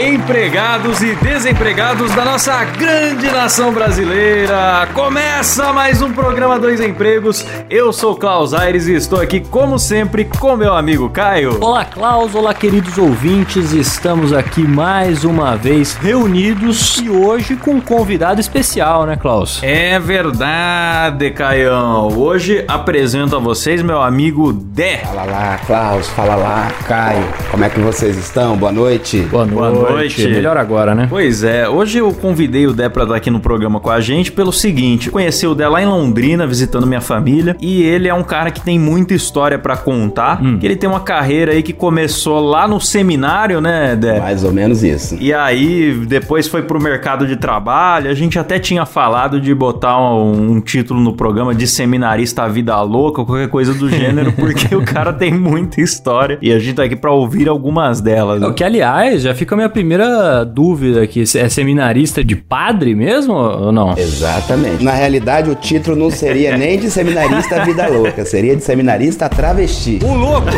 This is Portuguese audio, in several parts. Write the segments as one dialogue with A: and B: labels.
A: empregados e desempregados da nossa grande nação brasileira! Começa mais um programa Dois Empregos. Eu sou Klaus Aires e estou aqui, como sempre, com meu amigo Caio.
B: Olá, Klaus, olá, queridos ouvintes. Estamos aqui mais uma vez reunidos e hoje com um convidado especial, né, Klaus?
A: É verdade, Caião. Hoje apresento a vocês meu amigo Dé.
C: Fala lá, Klaus, fala lá, Caio. Como é que vocês estão? Boa noite.
B: Boa noite.
A: Boa noite.
B: Melhor agora, né?
A: Pois é, hoje eu convidei o Dé pra estar aqui no programa com a gente pelo seguinte: conheci o Dé lá em Londrina, visitando minha família, e ele é um cara que tem muita história pra contar.
B: Hum.
A: Que ele tem uma carreira aí que começou lá no seminário, né, Dé?
C: Mais ou menos isso.
A: E aí, depois foi pro mercado de trabalho. A gente até tinha falado de botar um, um título no programa de seminarista a vida louca, ou qualquer coisa do gênero, porque o cara tem muita história e a gente tá aqui pra ouvir algumas delas. né?
B: O que, aliás, já fica a minha primeira dúvida aqui. É seminarista de padre mesmo ou não?
C: Exatamente. Na realidade, o título não seria nem de seminarista vida louca, seria de seminarista travesti.
B: O louco!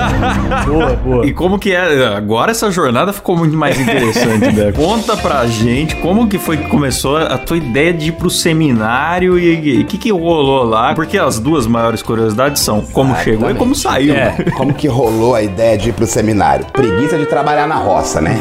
B: boa, boa.
A: E como que é? Agora essa jornada ficou muito mais interessante, né? Conta pra gente como que foi que começou a tua ideia de ir pro seminário e o que que rolou lá? Porque as duas maiores curiosidades são como chegou e como saiu.
B: É.
C: Como que rolou a ideia de ir pro seminário? Preguiça de trabalhar na roça, né?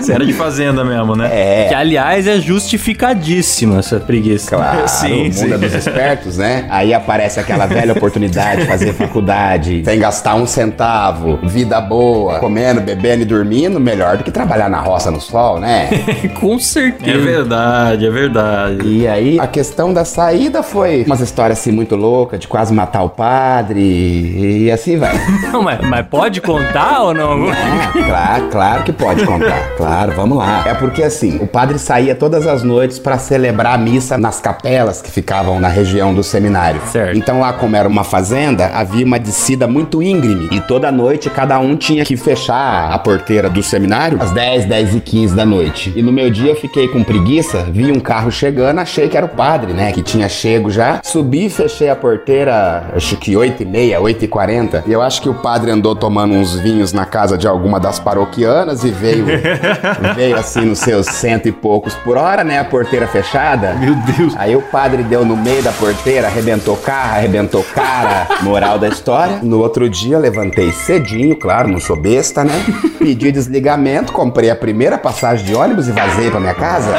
A: Você era de fazenda mesmo, né?
C: É.
B: Que, aliás, é justificadíssima essa preguiça.
C: Claro,
A: Sim,
C: o mundo
A: sim.
C: é dos espertos, né? Aí aparece aquela velha oportunidade de fazer faculdade, sem gastar um centavo, vida boa, comendo, bebendo e dormindo, melhor do que trabalhar na roça no sol, né?
B: Com
A: É
B: certeza.
A: verdade, é verdade.
C: E aí, a questão da saída foi umas histórias assim muito loucas, de quase matar o padre, e assim vai.
B: Não, mas, mas pode contar ou não?
C: Ah, claro, claro que pode contar. Claro, vamos lá. É porque assim, o padre saía todas as noites pra celebrar a missa nas capelas que ficavam na região do seminário.
B: Certo.
C: Então lá, como era uma fazenda, havia uma descida muito íngreme. E toda noite cada um tinha que fechar a porteira do seminário às 10, 10 e 15 da noite. E no meu dia eu fiquei com preguiça, vi um carro chegando, achei que era o padre, né? Que tinha chego já. Subi e fechei a porteira, acho que 8 e meia, 8 e 40. E eu acho que o padre andou tomando uns vinhos na casa de alguma das paroquianas e veio, veio assim nos seus cento e poucos por hora, né? A porteira fechada.
A: Meu Deus.
C: Aí o padre deu no meio da porteira, arrebentou carro, arrebentou cara. Moral da história. No outro dia, levantei cedinho, claro, não sou besta, né? Pedi desligamento, comprei a primeira passagem de ônibus e vazei pra minha casa.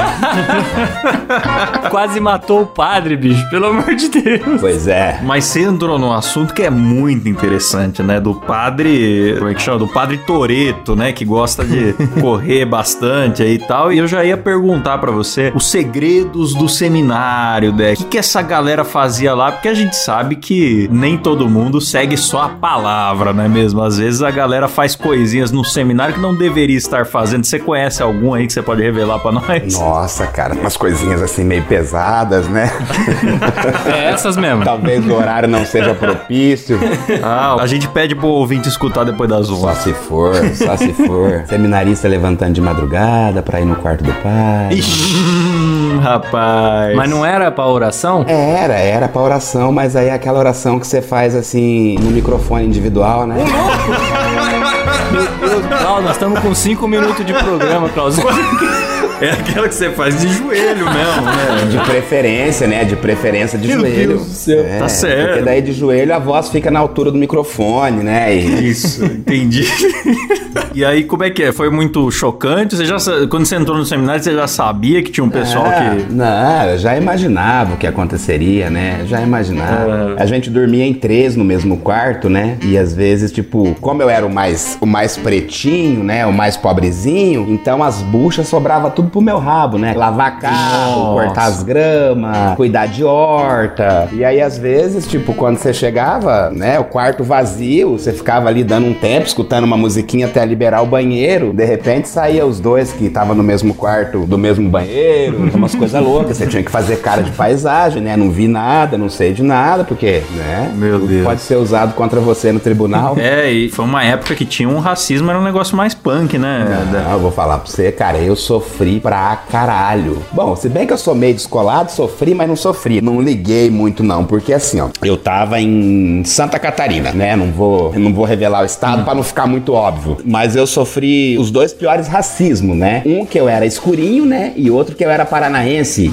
B: Quase matou o padre, bicho. Pelo amor de Deus.
C: Pois é.
A: Mas você entrou num assunto que é muito interessante, né? Do padre. Como é que chama? Do padre Toreto, né? Que gosta de correr bastante aí e tal. E eu já ia perguntar pra você os segredos do seminário, né? O que, que essa galera fazia lá? Porque a gente sabe que nem todo mundo segue só a palavra, não é mesmo? Às vezes a galera faz coisinhas no seminário que não deveria estar fazendo. Você conhece algum aí que você pode revelar pra nós?
C: Nossa, cara, umas coisinhas assim meio pesadas, né?
B: É essas mesmo.
C: Talvez o horário não seja propício.
A: Ah, a gente pede pro ouvinte escutar depois das
C: Só
A: 11.
C: se for, só se for. Seminarista levantando de madrugada pra ir no quarto do pai.
A: Ixi, rapaz.
B: Mas não era pra oração?
C: Era, era pra oração, mas aí é aquela oração que você faz assim no microfone individual, né?
B: Meu Deus, Klaus, nós estamos com 5 minutos de programa, Klaus.
A: É aquela que você faz de joelho mesmo, né?
C: De preferência, né? De preferência de
A: Meu
C: joelho.
A: Deus do céu.
C: É,
A: Tá certo.
C: Porque daí de joelho a voz fica na altura do microfone, né? E
A: Isso, entendi. e aí, como é que é? Foi muito chocante? Você já, quando você entrou no seminário, você já sabia que tinha um pessoal
C: Ah,
A: que.
C: Não, eu já imaginava o que aconteceria, né? Já imaginava.
A: É.
C: A gente dormia em três no mesmo quarto, né? E às vezes, tipo, como eu era o mais, o mais pretinho, né? O mais pobrezinho, então as buchas sobrava tudo pro meu rabo, né? Lavar carro,
A: Nossa.
C: cortar as gramas, cuidar de horta. E aí, às vezes, tipo, quando você chegava, né? O quarto vazio, você ficava ali dando um tempo, escutando uma musiquinha até liberar o banheiro. De repente saía os dois que estavam no mesmo quarto, do mesmo banheiro, umas coisas loucas. Você tinha que fazer cara de paisagem, né? Não vi nada, não sei de nada, porque, né?
A: Meu Deus.
C: Pode ser usado contra você no tribunal.
A: É, e foi uma época que tinha um racismo, era um negócio mais punk, né? Da-
C: Não, eu vou falar pra você, cara, eu sofri pra caralho. Bom, se bem que eu sou meio descolado, sofri, mas não sofri. Não liguei muito não, porque assim, ó, eu tava em Santa Catarina, né? Não vou, não vou revelar o estado pra não ficar muito óbvio, mas eu sofri os dois piores racismos, né? Um que eu era escurinho, né? E outro que eu era paranaense.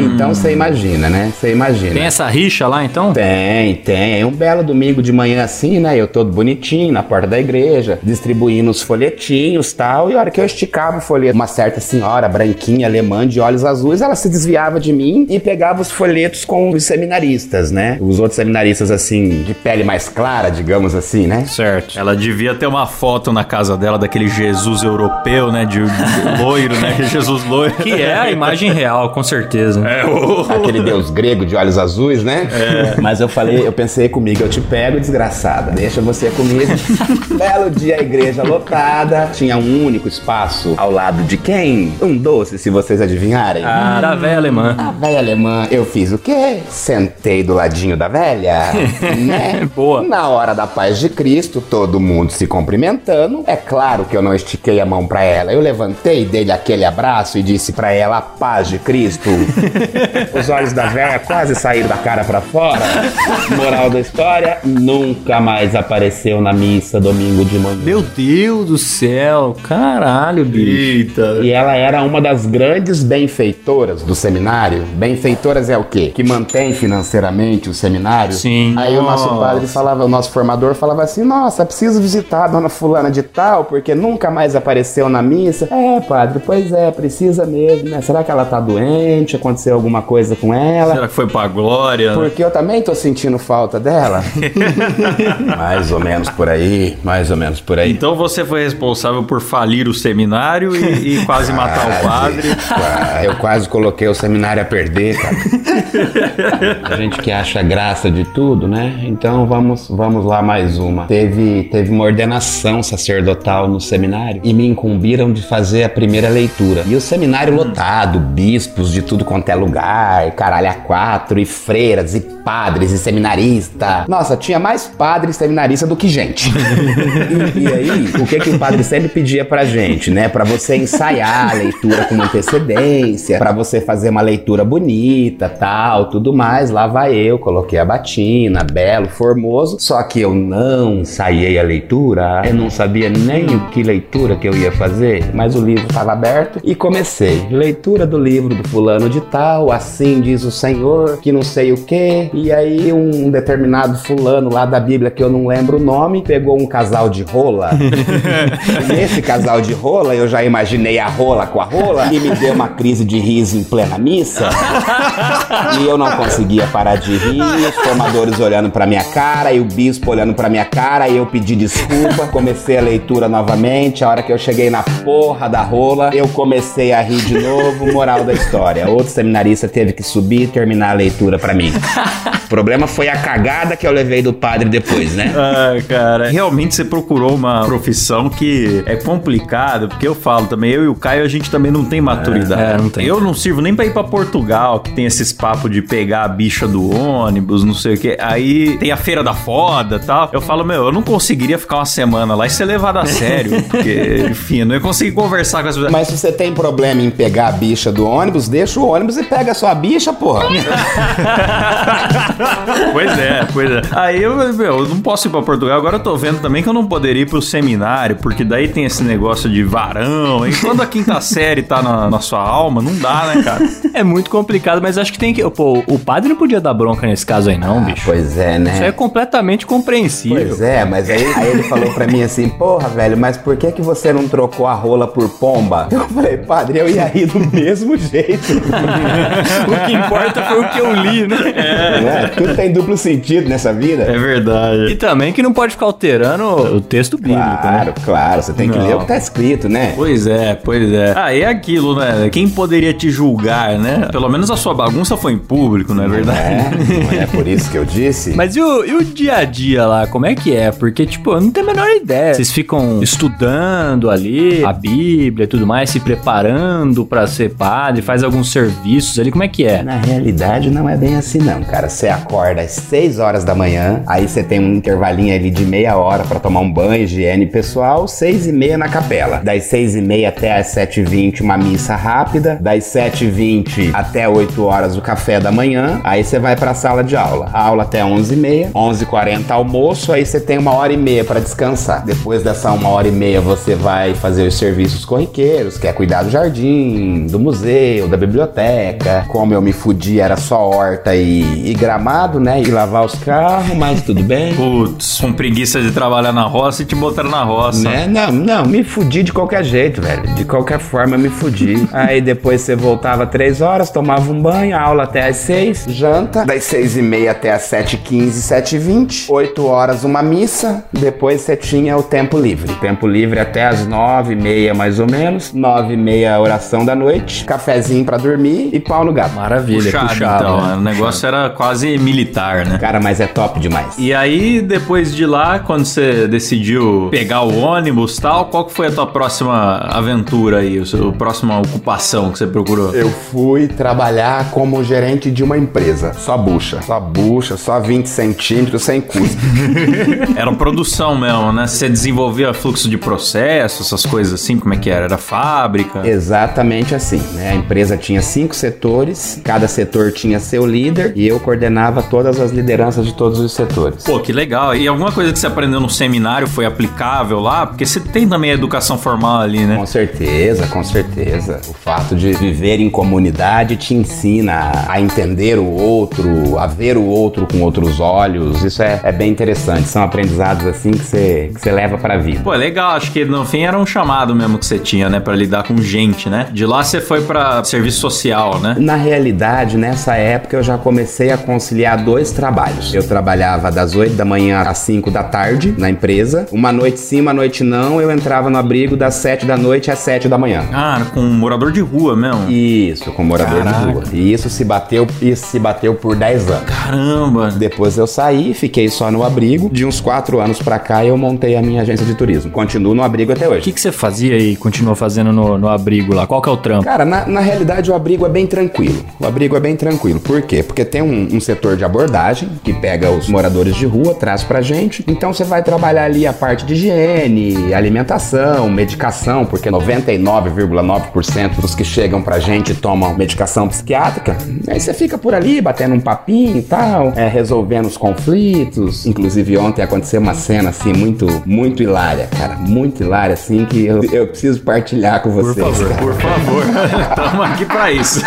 C: Então você imagina, né? Você imagina.
B: Tem essa rixa lá, então?
C: Tem, tem. Um belo domingo de manhã assim, né? Eu todo bonitinho na porta da igreja, distribuindo os folhetinhos tal. E a hora que eu esticava o folheto, uma certa senhora branquinha, alemã, de olhos azuis, ela se desviava de mim e pegava os folhetos com os seminaristas, né? Os outros seminaristas, assim, de pele mais clara, digamos assim, né?
A: Certo. Ela devia ter uma foto na casa dela daquele Jesus europeu, né? De, de loiro, né? Jesus loiro.
B: Que é a imagem real, com certeza.
A: É, o...
C: Aquele deus grego de olhos azuis, né? Mas eu falei, eu pensei comigo, eu te pego, desgraçada. Deixa você comigo. Belo dia, a igreja lotada. Tinha um único espaço ao lado de quem? Um doce, se vocês adivinharem.
B: Ah, da velha alemã.
C: A velha alemã, eu fiz o quê? Sentei do ladinho da velha, né?
B: Boa.
C: Na hora da paz de Cristo, todo mundo se cumprimentando. É claro que eu não estiquei a mão pra ela. Eu levantei, dei-lhe aquele abraço e disse pra ela a paz de Cristo. Os olhos da velha quase saíram da cara pra fora. Moral da história, nunca mais apareceu na missa domingo de manhã.
B: Meu Deus do céu, caralho, bicho.
A: Eita.
C: E ela era uma das grandes benfeitoras do seminário. Benfeitoras é o quê? Que mantém financeiramente o seminário.
B: Sim.
C: Aí o nosso
A: Nossa.
C: padre falava, o nosso formador falava assim: Nossa, preciso visitar a dona Fulana de Tal, porque nunca mais apareceu na missa. É, padre, pois é, precisa mesmo, né? Será que ela tá doente? Aconteceu alguma coisa com ela?
A: Será que foi pra glória?
C: Porque eu também tô sentindo falta dela. mais ou menos por aí, mais ou menos por aí.
A: Então você foi responsável por falir o seminário e, e quase matar o padre.
C: Ah, Eu quase coloquei o seminário a perder, cara. a gente que acha graça de tudo, né? Então vamos, vamos lá mais uma. Teve, teve uma ordenação sacerdotal no seminário e me incumbiram de fazer a primeira leitura. E o seminário lotado, bispos de tudo quanto é lugar, caralho a quatro, e freiras, e padres, e seminarista. Nossa, tinha mais padre e seminarista do que gente. E, e aí, o que que o padre sempre pedia pra gente, né? Pra você ensaiar a leitura com antecedência, pra você fazer uma leitura bonita, tal, tudo mais. Lá vai eu, coloquei a batina, belo, formoso. Só que eu não ensaiei a leitura, eu não sabia nem o que leitura que eu ia fazer, mas o livro estava aberto e comecei. Leitura do livro do fulano de tal, assim diz o Senhor, que não sei o que. E aí um determinado fulano lá da Bíblia que eu não lembro o nome, pegou um casal de rola. E Nesse casal de rola, eu já imaginei a rola com a rola e me deu uma crise de riso em plena missa. E eu não conseguia parar de rir, os formadores olhando pra minha cara e o bispo olhando pra minha cara e eu pedi desculpa. Comecei a leitura novamente. A hora que eu cheguei na porra da rola, eu comecei a rir de novo. Moral da história. Outro seminarista teve que subir e terminar a leitura pra mim. O problema foi a cagada que eu levei do padre depois, né?
A: Ah, cara, realmente você procurou uma profissão que é complicado, porque eu falo também, eu e o Caio, a gente também não tem maturidade.
B: É, não tem.
A: Eu não sirvo nem pra ir pra Portugal, que tem esses papos de pegar a bicha do ônibus, não sei o que. Aí tem a feira da foda e tal. Eu falo, meu, eu não conseguiria ficar uma semana lá e ser levado a sério, porque, enfim, eu não ia conseguir conversar com as pessoas.
C: Mas se você tem problema em pegar a bicha do ônibus, deixa o ônibus e pega a sua bicha, porra.
A: pois é, pois é. Aí eu, meu, eu não posso ir pra Portugal. Agora eu tô vendo também que eu não poderia ir pro seminário, porque daí tem esse negócio de varão. E quando a quinta série série tá na, na sua alma, não dá, né, cara?
B: É muito complicado, mas acho que tem que. Pô, o padre não podia dar bronca nesse caso aí, não, bicho.
C: Pois é, né?
B: Isso é completamente compreensível.
C: Pois é, mas aí, aí ele falou pra mim assim, porra, velho, mas por que que você não trocou a rola por pomba? Eu falei, padre, eu ia rir do mesmo jeito.
B: o que importa foi o que eu li, né?
C: É. Tudo tem duplo sentido nessa vida.
A: É verdade.
B: E também que não pode ficar alterando o texto bíblico,
C: Claro,
B: né?
C: claro, você tem que
A: Não.
C: ler o que tá escrito, né?
A: Pois é, pois é. Ah, e é aquilo, né? Quem poderia te julgar, né? Pelo menos a sua bagunça foi em público, não é verdade?
C: É, não é por isso que eu disse.
B: Mas e o, e o dia a dia lá, como é que é? Porque, tipo, eu não tenho a menor ideia. Vocês ficam estudando ali a Bíblia e tudo mais, se preparando pra ser padre, faz alguns serviços ali, como é que é?
C: Na realidade, não é bem assim, não, cara. Você acorda às 6 horas da manhã, aí você tem um intervalinho ali de meia hora pra tomar um banho, higiene pessoal, 6 e meia na capela. Das 6 e meia até as 7 e 20 uma missa rápida. Das 7 e 20 até 8 horas, o café da manhã. Aí você vai pra sala de aula. A aula até 11 e meia. 11 e 40 almoço, aí você tem uma hora e meia pra descansar. Depois dessa uma hora e meia, você vai fazer os serviços corriqueiros, que é cuidar do jardim, do museu, da biblioteca. Como eu me fudi, era só horta e, e gramado, né? E lavar os carros, mas tudo bem.
A: Putz, com preguiça de trabalhar na roça e te botaram na roça.
C: Né? Não, não, me fudi de qualquer jeito, velho. De qualquer forma, eu me fudi. Aí depois você voltava três horas, tomava um banho, aula até às seis, janta. Das seis e meia até às sete e quinze, sete e vinte. Oito horas, uma missa. Depois você tinha o tempo livre. Tempo livre até às nove e meia, mais ou menos. Nove e meia, oração da noite. Cafezinho pra dormir e pau no gato.
B: Maravilha,
A: Puxado,
B: puxado.
A: então.
B: né?
A: O negócio era quase militar, né?
C: Cara, mas é top demais.
A: E aí, depois de lá, quando você decidiu pegar o ônibus e tal, qual que foi a tua próxima aventura aí? Sua próxima ocupação que você procurou?
C: Eu fui trabalhar como gerente de uma empresa. Só bucha. Só bucha, só 20 centímetros, sem custo.
A: Era produção mesmo, né? Você desenvolvia fluxo de processo, essas coisas assim, como é que era? Era fábrica?
C: Exatamente assim, né? A empresa tinha cinco setores, cada setor tinha seu líder e eu coordenava todas as lideranças de todos os setores.
A: Pô, que legal. E alguma coisa que você aprendeu no seminário foi aplicável lá? Porque você tem também a educação formal ali, né?
C: Com certeza, com certeza. O fato de viver em comunidade te ensina a entender o outro, a ver o outro com outros olhos. Isso é, é bem interessante. São aprendizados assim que você, que você leva pra vida.
A: Pô, legal. Acho que no fim era um chamado mesmo que você tinha, né? Pra lidar com gente, né? De lá você foi pra serviço social, né?
C: Na realidade, nessa época eu já comecei a conciliar dois trabalhos. Eu trabalhava das 8 da manhã às 5 da tarde na empresa. Uma noite sim, uma noite não. Eu entrava no abrigo das 7 da noite às 7 da manhã.
A: Ah, com um morador de rua mesmo.
C: Isso, com morador
A: Caraca.
C: de rua. E isso se bateu, isso se bateu por 10 anos.
A: Caramba.
C: Depois eu saí, fiquei só no abrigo. De uns 4 anos pra cá eu montei a minha agência de turismo. Continuo no abrigo até
B: O
C: hoje.
B: que, que você fazia e continua fazendo no, no abrigo lá? Qual que é o trampo?
C: Cara, na, na realidade o abrigo é bem tranquilo. O abrigo é bem tranquilo. Por quê? Porque tem um, um setor de abordagem que pega os moradores de rua, traz pra gente. Então você vai trabalhar ali a parte de higiene, alimentação, medicação, porque 99,9% dos que chegam pra gente tomam medicação psiquiátrica. Aí você fica por ali batendo um papinho e tal, é, resolvendo os conflitos. Inclusive ontem aconteceu uma cena assim muito, muito hilária, cara. Muito hilária, assim, que eu, eu preciso partilhar com vocês. cara.
A: Por favor. Tamo aqui pra isso.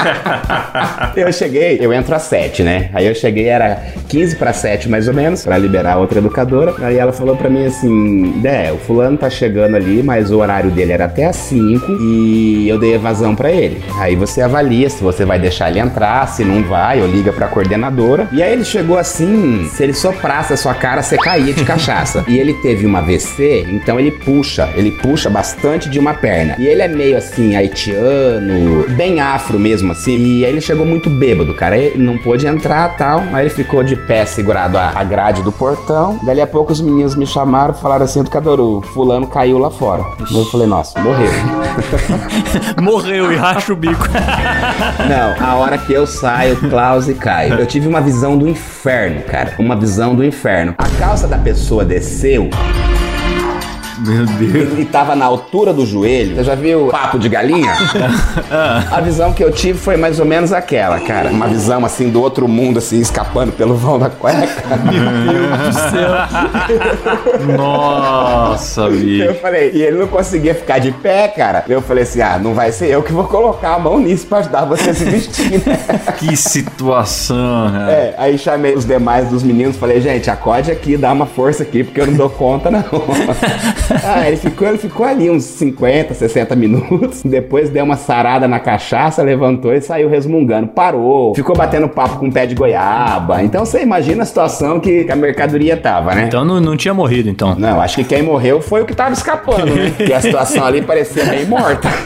C: Eu cheguei, eu entro às 7, né? Aí eu cheguei, era 15 para 7 mais ou menos, pra liberar outra educadora. Aí ela falou pra mim assim: É, o fulano tá chegando ali, mas o horário dele era até às 5 e eu dei evasão pra ele. Aí você avalia se você vai deixar ele entrar, se não vai, ou liga pra coordenadora. E aí ele chegou assim: se ele soprasse a sua cara, você caía de cachaça. e ele teve uma AVC, então ele puxa, ele puxa bastante de uma perna. E ele é meio assim, haitiano, bem afro mesmo, assim. E aí ele chegou muito bêbado, cara. Ele não pôde entrar tal. Aí ele ficou de pé segurado a, grade do portão. Dali a pouco os meninos me chamaram e falaram assim: Educador, o fulano caiu lá fora. Eu falei, nossa, morreu.
B: Morreu e racha o bico.
C: Não, a hora que eu saio, Klaus e Caio. Eu tive uma visão do inferno, cara. Uma visão do inferno. A calça da pessoa desceu
A: Meu Deus.
C: e tava na altura do joelho. Você já viu papo de galinha? A visão que eu tive foi mais ou menos aquela, cara. Uma visão assim do outro mundo, assim, escapando pelo vão da cueca.
A: Nossa,
C: Eu
A: bicho.
C: falei, e ele não conseguia ficar de pé, cara. Eu falei assim: ah, não vai ser eu que vou colocar a mão nisso pra ajudar você a se vestir, né?
A: Que situação, cara.
C: É, aí chamei os demais dos meninos, falei, gente, acorde aqui, dá uma força aqui, porque eu não dou conta, não. ah, ele ficou, ele ficou ali uns 50, 60 minutos. Depois deu uma sarada na cachaça, levantou e saiu resmungando. Parou, ficou batendo papo com um pé de goiaba. Então você imagina a situação que, que a mercadoria tava, né?
B: Então não, não tinha morrido, então.
C: Não, acho que quem morreu foi o que tava escapando, né? Porque a situação ali parecia bem morta.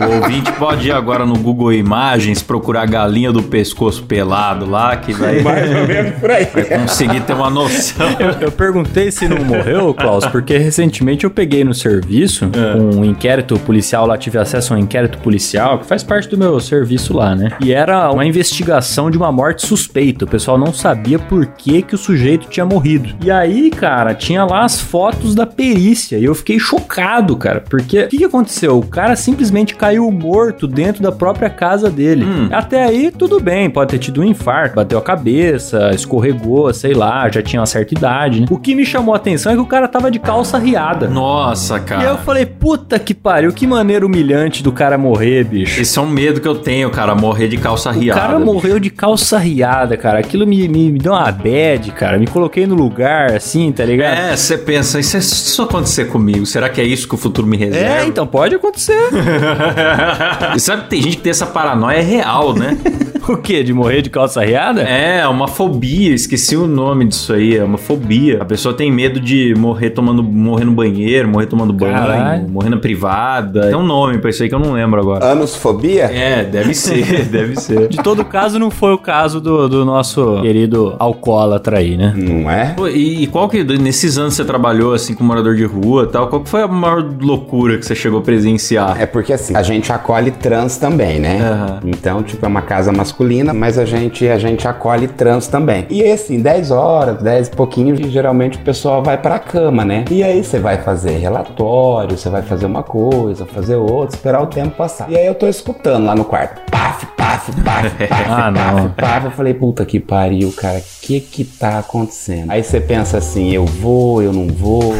A: O ouvinte pode ir agora no Google Imagens, procurar galinha do pescoço pelado lá, que vai,
C: Mais ou menos por aí.
A: vai conseguir ter uma noção.
B: Eu, eu perguntei se não morreu, Klaus, porque recentemente eu peguei no serviço um inquérito policial lá, tive acesso a um inquérito policial, que faz parte do meu serviço lá, né? E era uma investigação de uma morte suspeita. O pessoal não sabia por que, que o sujeito tinha morrido. E aí, cara, tinha lá as fotos da perícia. E eu fiquei chocado, cara, porque o que, que aconteceu? O cara simplesmente caiu morto dentro da própria casa dele. Até aí, tudo bem, pode ter tido um infarto, bateu a cabeça, escorregou, sei lá, já tinha uma certa idade, né? O que me chamou a atenção é que o cara tava de calça riada.
A: Nossa,
B: E eu
A: cara.
B: falei, puta que pariu, que maneira humilhante do cara morrer, bicho.
A: Esse é um medo que eu tenho, cara, morrer de calça
B: O
A: riada.
B: cara morreu de calça riada, cara. Aquilo me, me, me deu uma bad, cara. Me coloquei no lugar, assim, tá ligado?
A: É, você pensa, e se isso acontecer comigo, será que é isso que o futuro me reserva?
B: É, então pode acontecer.
A: E sabe que tem gente que tem essa paranoia real, né?
B: o quê? De morrer de calça riada?
A: É, uma fobia, esqueci o nome disso aí, é uma fobia. A pessoa tem medo de morrer tomando, morrer no banheiro, morrer tomando banho,
B: Caralho.
A: morrer na privada. Tem um nome pra isso aí que eu não lembro agora.
C: Anosfobia?
A: É, deve ser, deve ser.
B: De todo caso, não foi o caso do, do nosso querido alcoólatra aí, né?
C: Não é?
A: Pô, E, e qual que, nesses anos que você trabalhou assim com morador de rua e tal, qual que foi a maior loucura que você chegou a presenciar?
C: É porque assim, a gente acolhe trans também, né?
A: Aham.
C: Então, tipo, é uma casa masculina, mas a gente, a gente acolhe trans também. E assim, 10 horas, 10 e pouquinho, geralmente o pessoal vai pra cama, né? E aí você vai fazer relatório, você vai fazer uma coisa, fazer outra, esperar o tempo passar. E aí eu tô escutando lá no quarto. Paf, paf, paf, paf,
B: Ah,
C: paf. Eu falei, puta que pariu, cara, o que que tá acontecendo? Aí você pensa assim, eu vou, eu não vou,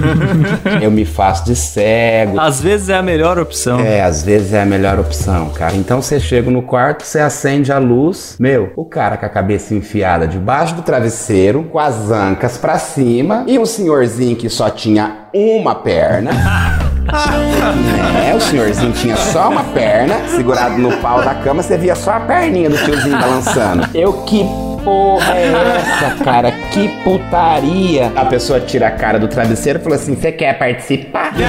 C: eu me faço de cego,
B: Às vezes é a melhor opção.
C: é, às vezes é a melhor opção, cara. Então você chega no quarto, você acende a luz. Meu, o cara com a cabeça enfiada debaixo do travesseiro, com as ancas pra cima, e um senhorzinho que só tinha uma perna. É, o senhorzinho tinha só uma perna, segurado no pau da cama, você via só a perninha do tiozinho balançando. Eu que porra é essa, cara? Que putaria! A pessoa tira a cara do travesseiro e falou assim: Você quer participar?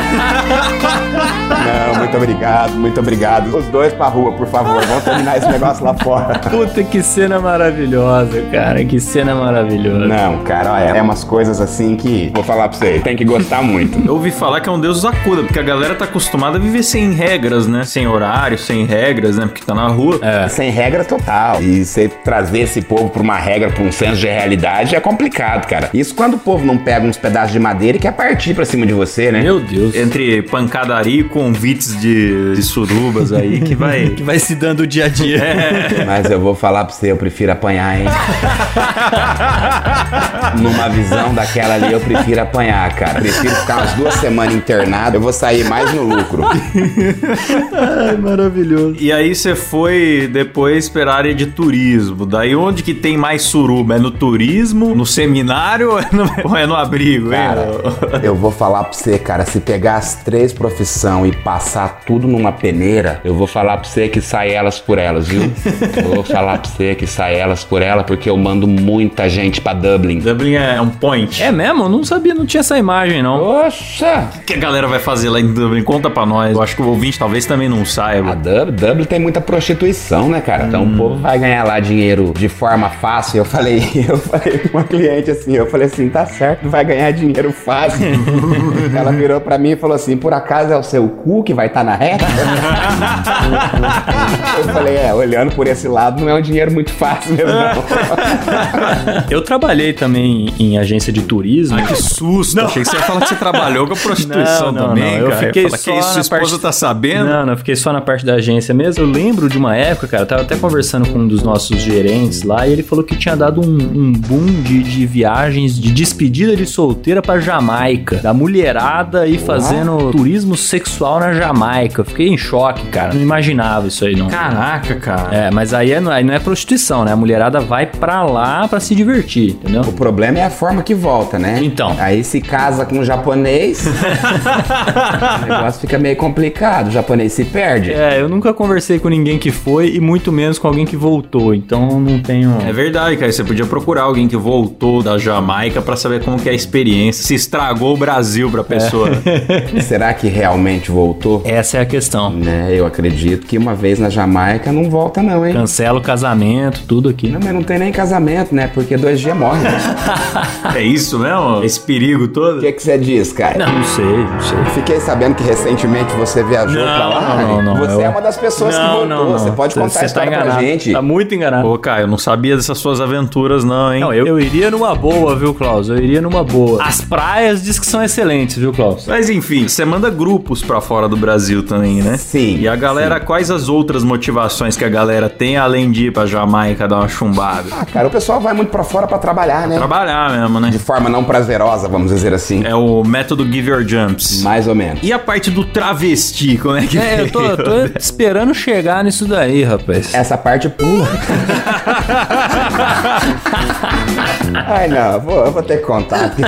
C: Não, muito obrigado, muito obrigado. Os dois pra rua, por favor, vamos terminar esse negócio lá fora.
B: Puta, que cena maravilhosa, cara. Que cena maravilhosa.
C: Não, cara, olha, é umas coisas assim que, vou falar pra você, tem que gostar muito.
A: Eu ouvi falar que é um Deus acuda, porque a galera tá acostumada a viver sem regras, né? Sem horário, sem regras, né? Porque tá na rua.
B: É.
C: Sem regra total. E você trazer esse povo pra uma regra, pra um senso de realidade é complicado, cara. Isso quando o povo não pega uns pedaços de madeira e quer partir pra cima de você, né?
B: Meu Deus.
A: Entre pancadaria e convites de, de surubas aí, que vai.
B: Que vai se dando o dia a dia.
C: Mas eu vou falar pra você, eu prefiro apanhar, hein? Numa visão daquela ali, eu prefiro apanhar, cara. Prefiro ficar umas duas semanas internado, eu vou sair mais no lucro.
B: Ai, maravilhoso.
A: E aí você foi depois pra área de turismo. Daí onde que tem mais suruba? É no turismo, no seminário ou é no, ou é no abrigo, hein?
C: Cara, eu vou falar pra você, cara, se pegar as três profissões e passar tudo numa peneira, eu vou falar pra você que sai elas por elas, viu? Eu vou falar pra você que sai elas por ela, porque eu mando muita gente pra Dublin.
A: Dublin é um point.
B: É mesmo? Eu não sabia, não tinha essa imagem, não.
C: Poxa!
A: O que a galera vai fazer lá em Dublin? Conta pra nós. Eu acho que o ouvinte talvez também não
C: A
A: saiba.
C: Dublin, Dublin tem muita prostituição, né, cara? Então o povo vai ganhar lá dinheiro de forma fácil. Eu falei, eu falei pra uma cliente assim, eu falei assim, tá certo, vai ganhar dinheiro fácil. Ela virou pra mim e falou assim, por acaso é o seu cu que vai estar na reta? eu falei, é, olhando por esse lado, não é um dinheiro muito fácil mesmo, não.
B: Eu trabalhei também em agência de turismo.
A: Que susto! Achei que você ia falar que você trabalhou com a prostituição
B: Não, não,
A: também,
B: não. Eu
A: cara.
B: fiquei
A: Fala,
B: só
A: que isso, sua esposa
B: parte-
A: tá sabendo?
B: Não, não, eu fiquei só na parte da agência mesmo. Eu lembro de uma época, cara, eu tava até conversando com um dos nossos gerentes lá e ele falou que tinha dado um, um boom de, de viagens de despedida de solteira pra Jamaica. Da mulherada e fazendo turismo sexual na Jamaica. Fiquei em choque, cara. Não imaginava isso aí, não.
A: Caraca, cara.
B: É, mas aí, é, aí não é prostituição, né? A mulherada vai pra lá pra se divertir, entendeu?
C: O problema é a forma que volta, né?
B: Então.
C: Aí se casa com um japonês, o negócio fica meio complicado. O japonês se perde.
B: É, eu nunca conversei com ninguém que foi e muito menos com alguém que voltou, então não tenho.
A: É verdade, cara. Você podia procurar alguém que voltou da Jamaica pra saber como que é a experiência. Se estragou o Brasil pra pessoa.
C: Será que realmente voltou?
B: Essa é a questão.
C: Né, eu acredito que uma vez na Jamaica não volta não, hein?
B: Cancela o casamento, tudo aqui.
C: Não, mas não tem nem casamento, né? Porque dois dias morre.
A: é isso mesmo? Esse perigo
C: O
A: todo?
C: que que você diz, cara?
B: Não, não sei, não sei.
C: Fiquei sabendo que recentemente você viajou
B: Não,
C: pra lá.
B: não, não,
C: Você
B: eu-
C: é uma das pessoas que voltou. Você pode contar
B: Cê
C: a história
B: tá
C: pra
B: enganado.
C: gente.
B: Tá muito enganado.
A: Pô, cara, eu não sabia dessas suas aventuras, não, hein?
B: Não, eu, eu iria numa boa, viu, Klaus? Eu iria numa boa. As praias diz que são excelentes, viu, Klaus?
A: Mas enfim, você manda grupos pra fora do Brasil também, né?
C: Sim,
A: E a galera, quais as outras motivações que a galera tem além de ir pra Jamaica dar uma chumbada?
C: Ah, cara, o pessoal vai muito pra fora pra trabalhar, né?
A: Trabalhar mesmo, né?
C: De forma não prazerosa, vamos dizer assim.
A: É o método Give Your Jumps.
C: Mais ou menos.
A: E a parte do travesti, como é que
B: É, eu tô, eu tô esperando chegar nisso daí, rapaz.
C: Essa parte pula. Ai, não, eu vou, eu vou ter que contar aqui.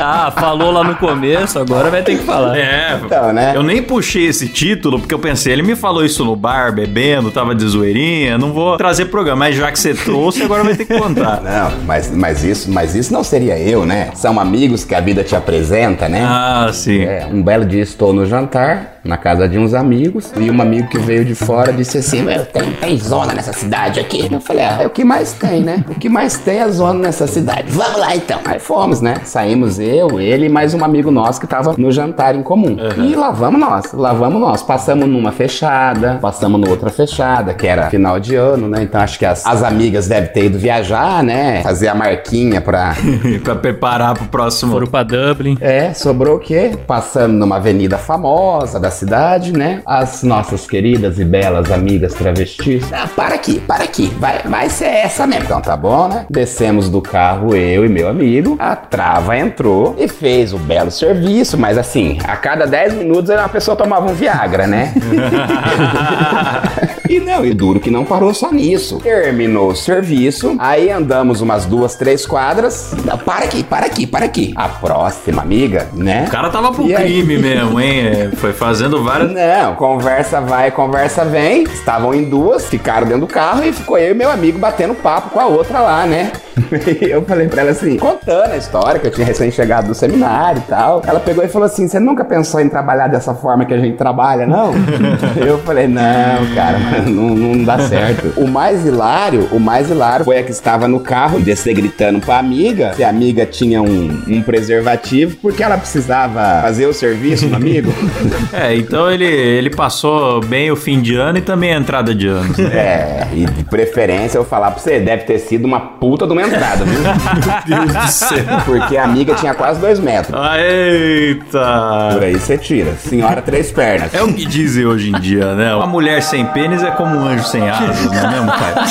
B: Ah, falou lá no começo, agora vai ter que falar.
A: É,
C: Então, né?
A: eu nem puxei esse título porque eu pensei, ele me falou isso no bar, bebendo, tava de zoeirinha, não vou trazer programa, mas já que você trouxe, agora vai ter que contar.
C: Não, mas, mas, isso, mas isso não seria eu, né? São amigos que a vida te apresenta, né?
A: Ah, sim.
C: É, um belo dia estou no jantar, na casa de uns amigos, e um amigo que veio de fora disse assim: Meu, tem, tem zona nessa cidade aqui. Eu falei: Ah, é o que mais tem, né? O que mais tem é zona nessa cidade. Vamos lá então. Aí fomos, né? Saímos eu, ele e mais um amigo nosso que tava no jantar em comum. E lá vamos nós, lá vamos nós. Passamos numa fechada, passamos numa outra fechada, que era final de ano, né? Então acho que as, as amigas devem ter ido viajar, né? Fazer a marquinha pra.
A: pra preparar pro próximo.
B: Foram pra Dublin.
C: É, sobrou o quê? Passando numa avenida famosa da cidade, né? As nossas queridas e belas amigas travestis. Ah, para aqui, para aqui. Vai, vai ser essa mesmo. Então tá bom, né? Descemos do carro, eu e meu amigo. A trava entrou e fez o belo serviço, mas assim, a cada 10 minutos uma pessoa tomava um Viagra, né? E não, e duro que não parou só nisso. Terminou o serviço, aí andamos umas duas, três quadras. Para aqui, para aqui, para aqui. A próxima amiga, né?
A: O cara tava pro
C: E aí?
A: crime mesmo, hein? Foi fazendo várias.
C: Não, conversa vai, conversa vem. Estavam em duas, ficaram dentro do carro e ficou eu e meu amigo batendo papo com a outra lá, né? E eu falei pra ela assim, contando a história que eu tinha recém-chegado do seminário e tal. Ela pegou e falou assim: Você nunca pensou em trabalhar dessa forma que a gente trabalha, não? eu falei: Não, cara, não, não dá certo. O mais hilário, o mais hilário foi a que estava no carro, descer gritando pra amiga, que a amiga tinha um, um preservativo, porque ela precisava fazer o serviço no amigo.
A: É, então ele, ele passou bem o fim de ano e também a entrada de ano.
C: É, e de preferência eu falar pra você, deve ter sido uma puta de uma entrada, viu?
A: Meu Deus do céu.
C: Porque a amiga tinha quase dois metros.
A: Ah, Eita!
C: Por aí você tira. Senhora três pernas.
A: É o que dizem hoje em dia, né? Uma mulher sem pênis é como um anjo sem asas, não é mesmo, cara?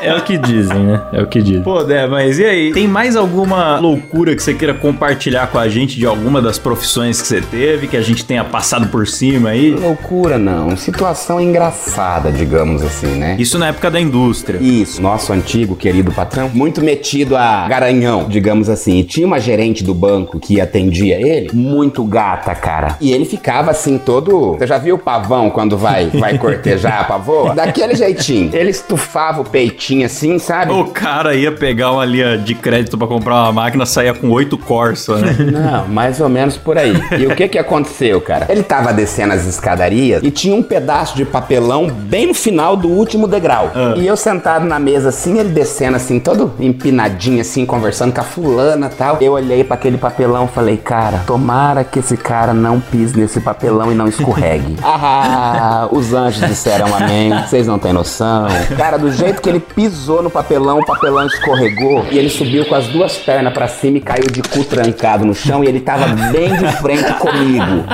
B: É o que dizem, né? É o que dizem.
A: Pô, Dé, mas e aí? Tem mais alguma loucura que você queira compartilhar com a gente de alguma das profissões que você teve, que a gente tenha passado por cima aí?
C: Loucura não, situação engraçada, digamos assim, né?
A: Isso na época da indústria.
C: Isso, nosso antigo querido patrão, muito metido a garanhão, digamos assim. E tinha uma gerente do banco que atendia ele, muito gata, cara. E ele ficava assim todo. Você já viu o pavão quando vai, vai cortejar a pavoa? Daquele jeitinho. Ele estufava o peitinho assim, sabe?
A: O cara ia pegar uma linha de crédito pra comprar uma máquina, saía com oito Corsa, né?
C: Não, mais ou menos por aí. E o que que aconteceu, cara? Ele tava descendo as escadarias e tinha um pedaço de papelão bem no final do último degrau. E eu sentado na mesa assim, ele descendo assim, todo empinadinho assim, conversando com a fulana e tal. Eu olhei pra aquele papelão e falei, cara, tomara que esse cara não pise nesse papelão e não escorregue. ah, os anjos disseram amém. Vocês não têm noção. Cara, do jeito que ele pisou no papelão, o papelão escorregou e ele subiu com as duas pernas pra cima e caiu de cu trancado no chão e ele tava bem de frente comigo.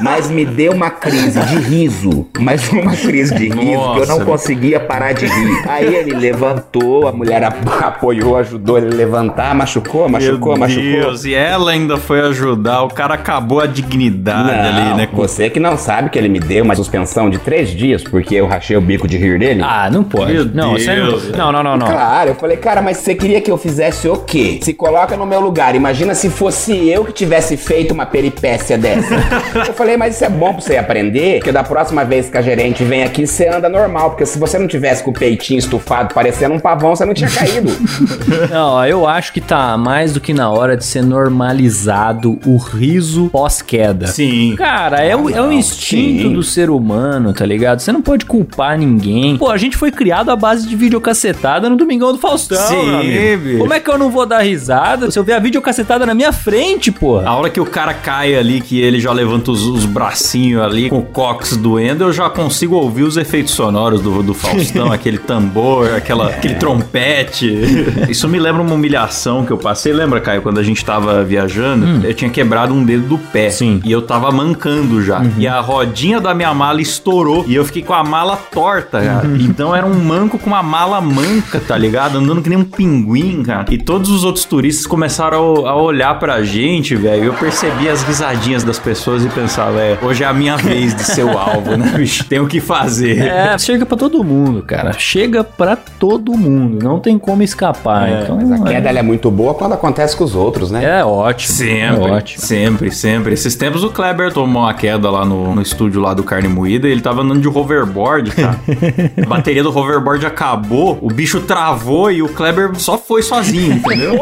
C: Mas me deu uma crise de riso. Mas uma crise de riso que eu não
A: Nossa.
C: conseguia parar de rir. Aí ele levantou, a mulher apoiou, ajudou ele a levantar, machucou, machucou,
A: Meu
C: machucou.
A: Deus, e ela ainda foi ajudar. O cara acabou a dignidade ali, né?
C: Você que não sabe que ele me deu uma suspensão de três dias porque eu rachei o bico de rir dele.
B: Ah, não pode.
A: Meu
B: não, você não,
A: Deus.
B: não, não, não, não.
C: Claro, eu falei, cara, mas você queria que eu fizesse o quê? Se coloca no meu lugar. Imagina se fosse eu que tivesse feito uma peripécia dessa. eu falei, mas isso é bom pra você aprender, porque da próxima vez que a gerente vem aqui, você anda normal. Porque se você não tivesse com o peitinho estufado parecendo um pavão, você não tinha caído.
B: Não, eu acho que tá mais do que na hora de ser normalizado o riso pós-queda.
A: Sim.
B: Cara, é o, é o instinto
C: sim.
B: do ser humano, tá ligado? Você não pode culpar ninguém. Pô, a gente foi criado à base de videocacetada no Domingão do Faustão.
A: Sim.
B: Como é que eu não vou dar risada se eu ver a videocacetada na minha frente, pô?
A: A hora que o cara cai ali, que ele já levanta os, os bracinhos ali com o cox doendo, eu já consigo ouvir os efeitos sonoros do, do Faustão, aquele tambor, aquela, aquele trompete. Isso me lembra uma humilhação que eu passei. Lembra, Caio, quando a gente tava viajando, eu tinha quebrado um dedo do pé.
B: Sim.
A: E eu tava mancando já. E a rodinha da minha mala estourou. E eu fiquei com a mala torta, cara. Então era um manco com uma mala manca, tá ligado? Andando que nem um pinguim, cara. E todos os outros turistas começaram a, olhar pra gente, velho. Eu percebi as risadinhas das pessoas e pensava, é, hoje é a minha vez de ser o alvo, né, bicho? Tem o que fazer.
B: É, chega pra todo mundo, cara. Chega pra todo mundo. Não tem como escapar. então,
C: A queda ela é muito boa quando acontece com os outros, né?
B: é ótimo.
A: Sempre,
B: É ótimo.
A: sempre, sempre. Esses tempos o Kleber tomou uma queda lá no, no estúdio lá do Carne Moída e ele tava andando de hoverboard, cara. a bateria do hoverboard acabou, o bicho travou e o Kleber só foi sozinho, entendeu?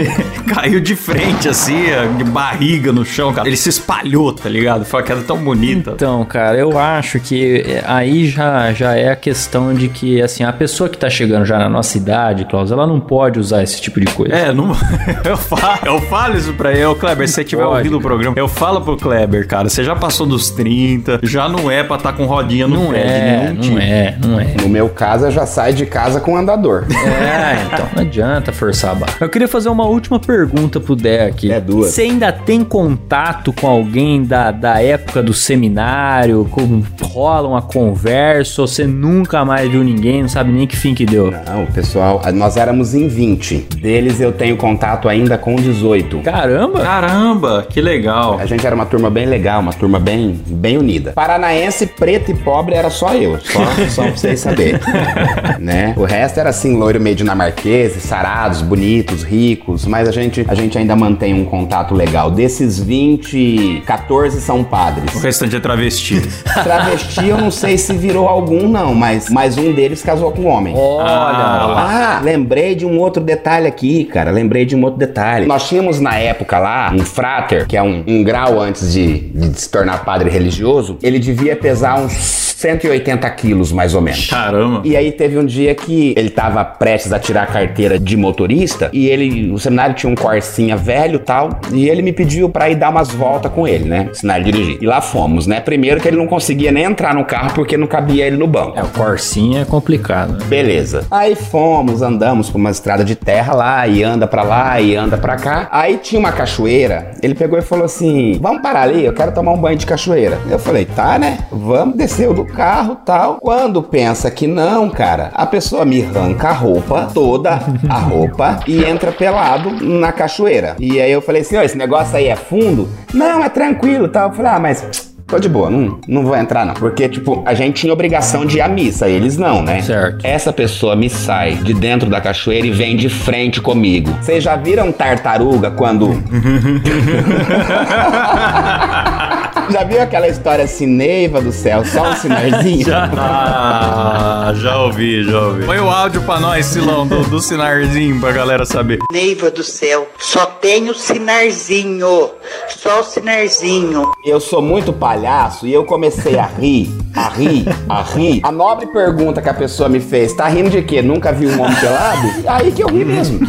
A: Caiu de frente, assim, de barriga no chão, cara. Ele se espalhou, tá ligado? Foi uma queda tão bonita.
B: Então, cara, eu acho que é, aí já, já é a questão de que, assim, a pessoa que tá chegando já na nossa idade, Klaus, ela não pode usar esse tipo de coisa.
A: É, não, eu, falo, eu falo isso pra ele. Ô, Kleber, se você tiver
B: Pode,
A: ouvido o programa, eu falo pro Kleber, cara, você já passou dos 30, já não é pra estar com rodinha no
B: Não
A: pé de
B: é,
A: nenhum
B: não
A: tipo.
B: é, não é.
C: No meu caso, eu já saio de casa com andador.
B: É, então não adianta forçar a barra. Eu queria fazer uma última pergunta pro Dé aqui.
C: É duas.
B: Você ainda tem contato com alguém da, da época do seminário? Com, rola uma conversa? Ou você nunca mais viu ninguém? Não sabe nem que fim que deu?
C: Não, pessoal, nós éramos em 20. Deles eu tenho contato ainda com 18.
B: Caramba!
A: Caramba, que legal.
C: A gente era uma turma bem legal, uma turma bem, bem unida. Paranaense, preto e pobre era só eu, só, só pra vocês saberem. né? O resto era assim, loiro meio dinamarquês, sarados, bonitos, ricos, mas a gente, a gente ainda mantém um contato legal. Desses 20, 14 são
A: O
C: padres.
A: restante é travesti.
C: Travesti eu não sei se virou algum não, mas, mas um deles casou com um homem.
B: Olha lá.
C: Ah, lembrei de um outro detalhe aqui, cara. Lembrei de um outro detalhe. Nós tínhamos na época lá um frater, que é um, um grau antes de, de se tornar padre religioso. Ele devia pesar uns 180 quilos, mais ou menos.
A: Caramba.
C: E aí teve um dia que ele tava prestes a tirar a carteira de motorista e ele, o seminário tinha um Corsinha velho e tal, e ele me pediu pra ir dar umas voltas com ele, né? Ensinar ele a dirigir. E lá fomos, né? Primeiro que ele não conseguia nem entrar no carro porque não cabia ele no banco.
B: É, o Corsinha é complicado. né?
C: Beleza. Aí fomos, andamos por uma estrada de terra lá, e anda pra lá, e anda pra cá. Aí tinha uma cachoeira. Ele pegou e falou assim: Vamos parar ali, eu quero tomar um banho de cachoeira. Eu falei: Tá, né? Vamos, desceu do carro tal. Quando pensa que não, cara, a pessoa me arranca a roupa, toda a roupa, e entra pelado na cachoeira. E aí eu falei assim: Ó, esse negócio aí é fundo? Não, é tranquilo tal. Eu falei: Ah, mas. tô de boa, não, não vou entrar não. Porque, tipo, a gente tinha obrigação de ir à missa, eles não, né?
B: Certo.
C: Essa pessoa me sai de dentro da cachoeira e vem de frente comigo. Vocês já viram tartaruga quando. já viu aquela história assim, Neiva do céu, só um sinarzinho?
A: Ah, já ouvi, já ouvi. Põe o áudio pra nós, Silão, do, do sinarzinho pra galera saber.
D: Neiva do céu, só tem o sinarzinho, só o sinarzinho.
C: Eu sou muito palhaço e eu comecei a rir, a rir, a rir. A nobre pergunta que a pessoa me fez, tá rindo de quê? Nunca viu um homem pelado? Aí que eu ri mesmo.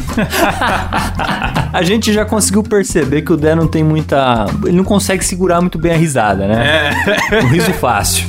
B: A gente já conseguiu perceber que o Dé não tem muita. Ele não consegue segurar muito bem a risada, né? É. Um riso fácil.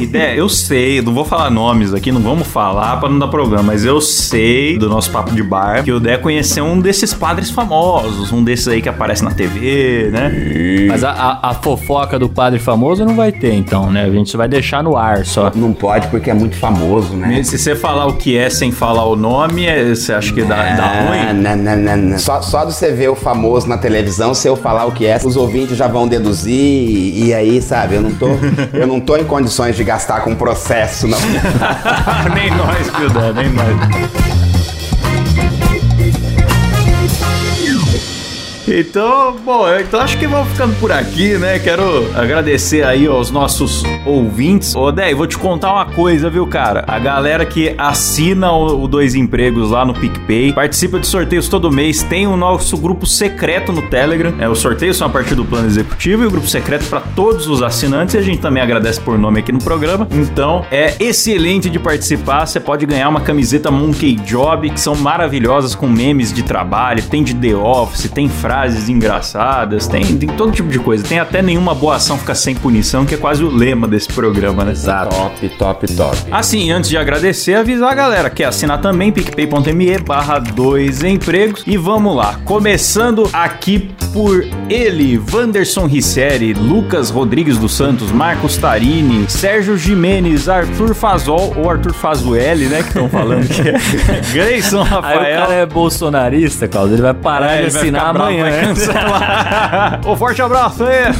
A: Ideia, eu sei, não vou falar nomes aqui, não vamos falar pra não dar problema, mas eu sei do nosso papo de bar que o Dé conheceu um desses padres famosos, um desses aí que aparece na TV, né?
B: Mas a, a- a fofoca do padre famoso não vai ter, então, né? A gente vai deixar no ar só.
C: Não pode porque é muito famoso, né?
A: Se você falar o que é sem falar o nome, é- você acha que dá, dá ruim?
C: não, não, não, não. Só, só de você ver o famoso na televisão, se eu falar o que é, os ouvintes já vão deduzir e, e aí, sabe, eu não tô, eu não tô em condições de gastar com processo, não.
A: nem nós, Dé, nem nós. Então, bom, então acho que vamos ficando por aqui, né? Quero agradecer aí aos nossos ouvintes. Ô, Dé, vou te contar uma coisa, viu, cara? A galera que assina o, o Dois Empregos lá no PicPay, participa de sorteios todo mês, tem o nosso grupo secreto no Telegram. É, os sorteios são a partir do plano executivo e o grupo secreto para todos os assinantes. E a gente também agradece por nome aqui no programa. Então, é excelente de participar. Você pode ganhar uma camiseta Monkey Job, que são maravilhosas com memes de trabalho, tem de The Office, tem frases engraçadas, tem, tem todo tipo de coisa. Tem até nenhuma boa ação fica sem punição, que é quase o lema desse programa, né? Exato.
C: top, top, top.
A: Assim, antes de agradecer, avisar a galera que assinar também picpay.me barra dois empregos. E vamos lá, começando aqui por ele, Wanderson Risseri, Lucas Rodrigues dos Santos, Marcos Tarini, Sérgio Jimenez, Arthur Fazol, ou Arthur Fazueli, né, que estão falando que é Grayson
B: Aí o
A: Rafael.
B: cara é bolsonarista, Claudio. Ele vai parar
A: É,
B: de assinar amanhã.
A: Vai cancelar. um forte abraço aí.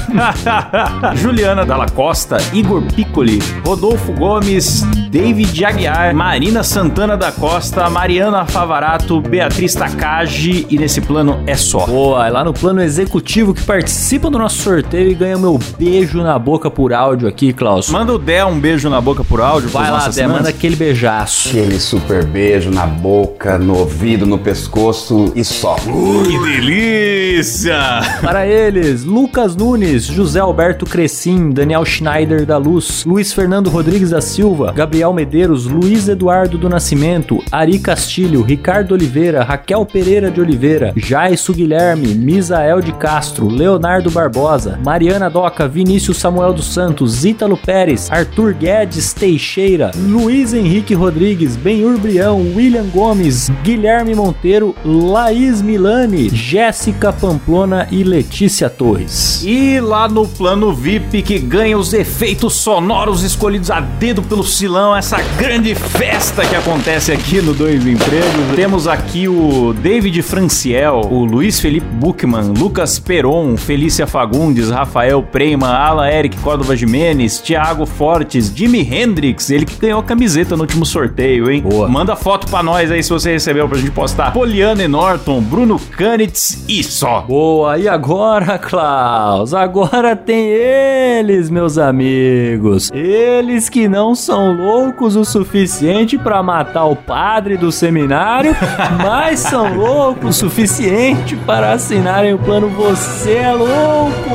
A: Juliana Dalla Costa, Igor Piccoli, Rodolfo Gomes, David Aguiar, Marina Santana da Costa, Mariana Favarato, Beatriz Takagi e nesse plano é só.
B: Boa, é lá no plano executivo que participa do nosso sorteio e ganha o meu beijo na boca por áudio aqui, Klaus.
A: Manda o Dé um beijo na boca por áudio.
B: Vai lá, Dé, manda aquele beijaço.
C: Aquele super beijo na boca, no ouvido, no pescoço e só.
A: Que delícia!
B: Para eles, Lucas Nunes, José Alberto Crescim, Daniel Schneider da Luz, Luiz Fernando Rodrigues da Silva, Gabriel Medeiros, Luiz Eduardo do Nascimento, Ari Castilho, Ricardo Oliveira, Raquel Pereira de Oliveira, Jaisso Guilherme, Misael de Castro, Leonardo Barbosa, Mariana Doca, Vinícius Samuel dos Santos, Ítalo Pérez, Arthur Guedes Teixeira, Luiz Henrique Rodrigues, Benhur Brião, William Gomes, Guilherme Monteiro, Laís Milani, Jéssica Pamplona e Letícia Torres.
A: E lá no plano VIP que ganha os efeitos sonoros escolhidos a dedo pelo Silão, essa grande festa que acontece aqui no Dois Empregos. Temos aqui o David Franciel, o Luiz Felipe Buchmann, Lucas Peron, Felícia Fagundes, Rafael Prema, Alan Eric Córdova Jimenez, Thiago Fortes, Jimi Hendrix, ele que ganhou a camiseta no último sorteio, hein?
B: Boa.
A: Manda foto pra nós aí se você recebeu pra gente postar. Poliana Norton, Bruno Canitz e só.
B: Boa, e agora, Klaus? Agora tem eles, meus amigos. Eles que não são loucos o suficiente pra matar o padre do seminário, mas são loucos o suficiente para assinarem o plano Você é Louco.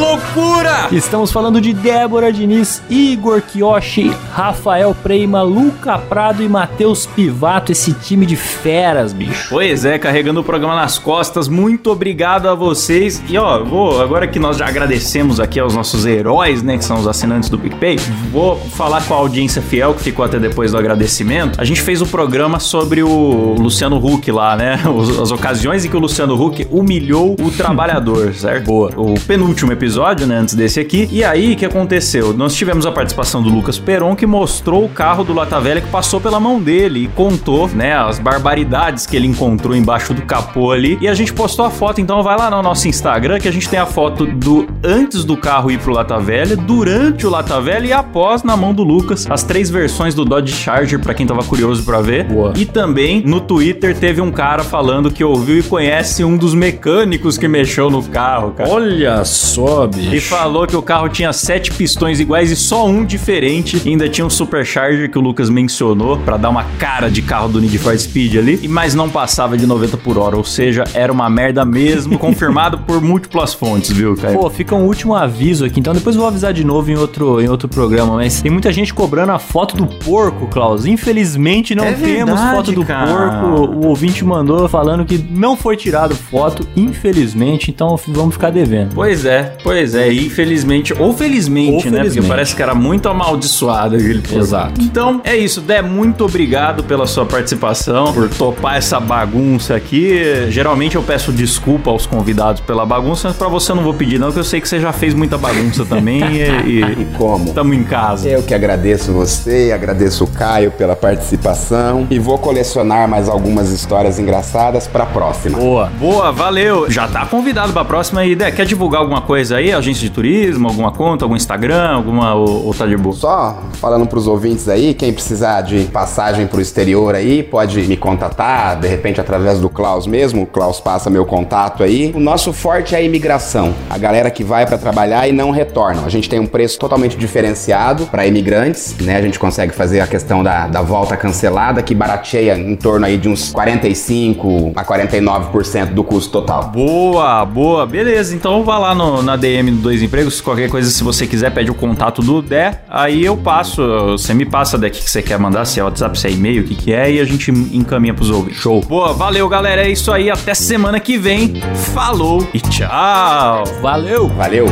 A: Loucura!
B: Estamos falando de Débora Diniz, Igor Kiyoshi, Rafael Preima, Luca Prado e Matheus Pivato, esse time de feras, bicho.
A: Pois é, carregando o programa nas costas. Muito obrigado a vocês. E ó, vou agora que nós já agradecemos aqui aos nossos heróis, né, que são os assinantes do PicPay, vou falar com a audiência fiel que ficou até depois do agradecimento, a gente fez o programa sobre o Luciano Huck lá, né? As ocasiões em que o Luciano Huck humilhou o trabalhador, certo? Boa. O penúltimo episódio, né? Antes desse aqui. E aí, o que aconteceu? Nós tivemos a participação do Lucas Peron, que mostrou o carro do Lata Velha que passou pela mão dele e contou, né? As barbaridades que ele encontrou embaixo do capô ali. E a gente postou a foto, então vai lá no nosso Instagram que a gente tem a foto do antes do carro ir pro Lata Velha, durante o Lata Velha e após na mão do Lucas. As três versões do Dodge Charger, pra quem tava curioso pra ver.
B: Boa.
A: E também no Twitter teve um cara falando que ouviu e conhece um dos mecânicos que mexeu no carro, cara.
B: Olha só, bicho.
A: E falou que o carro tinha sete pistões iguais e só um diferente. E ainda tinha um Supercharger que o Lucas mencionou pra dar uma cara de carro do Need for Speed ali. E mas não passava de 90 por hora, ou seja, era uma merda mesmo, confirmado por múltiplas fontes, viu, cara?
B: Pô, fica um último aviso aqui, então depois eu vou avisar de novo em outro, em outro programa, mas tem muita gente cobrando a foto do porco, Klaus. Infelizmente não
A: É
B: temos
A: verdade,
B: foto do
A: cara.
B: porco. O ouvinte mandou falando que não foi tirado foto, infelizmente, então vamos ficar devendo.
A: Pois é, pois é, infelizmente, ou felizmente,
B: Ou
A: né? Porque
B: felizmente.
A: parece que era muito amaldiçoado aquele porco.
B: Exato.
A: Então, é isso, Dé, muito obrigado pela sua participação, por topar essa bagunça aqui. Geralmente eu peço desculpa aos convidados pela bagunça, mas pra você eu não vou pedir não, porque eu sei que você já fez muita bagunça também e,
C: E
A: e
C: como?
A: tamo em casa.
C: Eu que agradeço você, agradeço o Caio pela participação e vou colecionar mais algumas histórias engraçadas pra próxima.
B: Boa.
A: Boa, valeu. Já tá convidado pra próxima aí. Dé, quer divulgar alguma coisa aí? Agência de turismo, alguma conta, algum Instagram, alguma ou, ou tá de boa?
C: Só falando pros ouvintes aí, quem precisar de passagem pro exterior aí, pode me contatar, de repente através do Klaus mesmo, o Klaus passa meu contato aí. O nosso forte é a imigração, a galera que vai pra trabalhar e não retorna. A gente tem um preço totalmente diferenciado pra imigrantes, né? A gente consegue fazer a questão da, da volta cancelada, que barateia em torno aí de uns 45 a 49% do custo total.
A: Boa, boa. Beleza, então vá lá no- na DM do Dois Empregos. Qualquer coisa, se você quiser, pede o contato do Dé. Aí eu passo. Você me passa, que que você quer mandar, se é WhatsApp, se é e-mail, o que, que é, e a gente encaminha pros ouvintes. Show. Boa, valeu, galera. É isso aí. Até semana que vem. Falou e tchau.
B: Valeu!
C: Valeu!